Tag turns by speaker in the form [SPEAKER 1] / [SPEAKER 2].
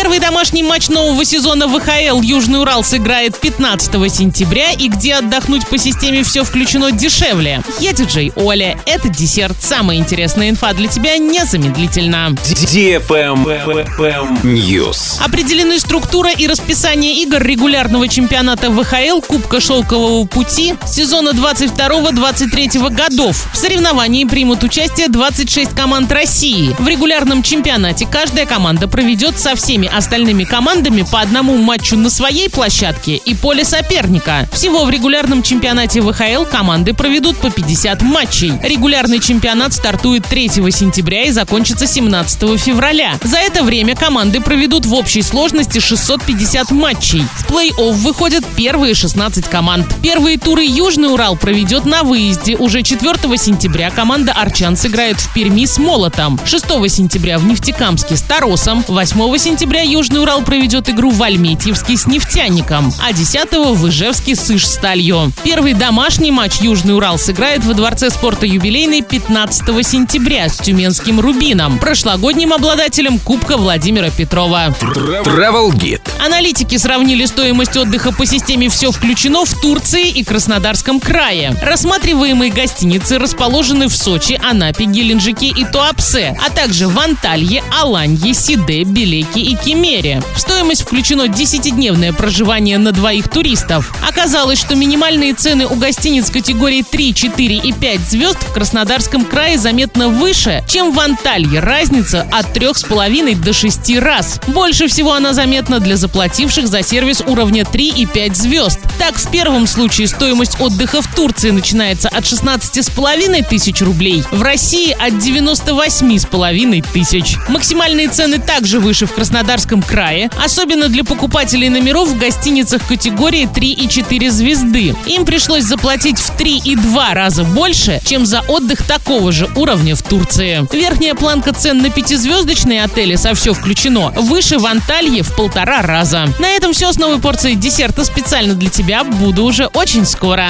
[SPEAKER 1] Первый домашний матч нового сезона ВХЛ Южный Урал сыграет 15 сентября и где отдохнуть по системе все включено дешевле. Я диджей Оля. Это десерт. Самая интересная инфа для тебя незамедлительно.
[SPEAKER 2] News.
[SPEAKER 1] Определены структура и расписание игр регулярного чемпионата ВХЛ Кубка Шелкового пути сезона 22-23 годов. В соревновании примут участие 26 команд России. В регулярном чемпионате каждая команда проведет со всеми остальными командами по одному матчу на своей площадке и поле соперника. Всего в регулярном чемпионате ВХЛ команды проведут по 50 матчей. Регулярный чемпионат стартует 3 сентября и закончится 17 февраля. За это время команды проведут в общей сложности 650 матчей. В плей-офф выходят первые 16 команд. Первые туры Южный Урал проведет на выезде. Уже 4 сентября команда Арчан сыграет в Перми с Молотом. 6 сентября в Нефтекамске с Таросом. 8 сентября Южный Урал проведет игру в Альметьевске с Нефтяником. А 10 в Ижевске с Иж-Сталью. Первый домашний матч Южный Урал сыграет во Дворце спорта юбилейный 15 сентября с Тюменским Рубином, прошлогодним обладателем Кубка Владимира Петрова.
[SPEAKER 2] Travel Guide.
[SPEAKER 1] Аналитики сравнили стоимость отдыха по системе «Все включено» в Турции и Краснодарском крае. Рассматриваемые гостиницы расположены в Сочи, Анапе, Геленджике и Туапсе, а также в Анталье, Аланье, Сиде, Белеке и Кемере. В стоимость включено 10-дневное проживание на двоих туристов. Оказалось, что минимальные цены у гостиниц категории 3, 4 и 5 звезд в Краснодарском крае заметно выше, чем в Анталье. Разница от 3,5 до 6 раз. Больше всего она заметна для заплативших за сервис уровня 3 и 5 звезд. Так, в первом случае стоимость отдыха в Турции начинается от 16,5 тысяч рублей, в России от 98,5 тысяч. Максимальные цены также выше в Краснодарском крае, особенно для покупателей номеров в гостиницах категории 3 и 4 звезды. Им пришлось заплатить в 3 и 2 раза больше, чем за отдых такого же уровня в Турции. Верхняя планка цен на пятизвездочные отели со все включено выше в Анталье в полтора раза. На этом все с новой порцией десерта специально для тебя. Буду уже очень скоро.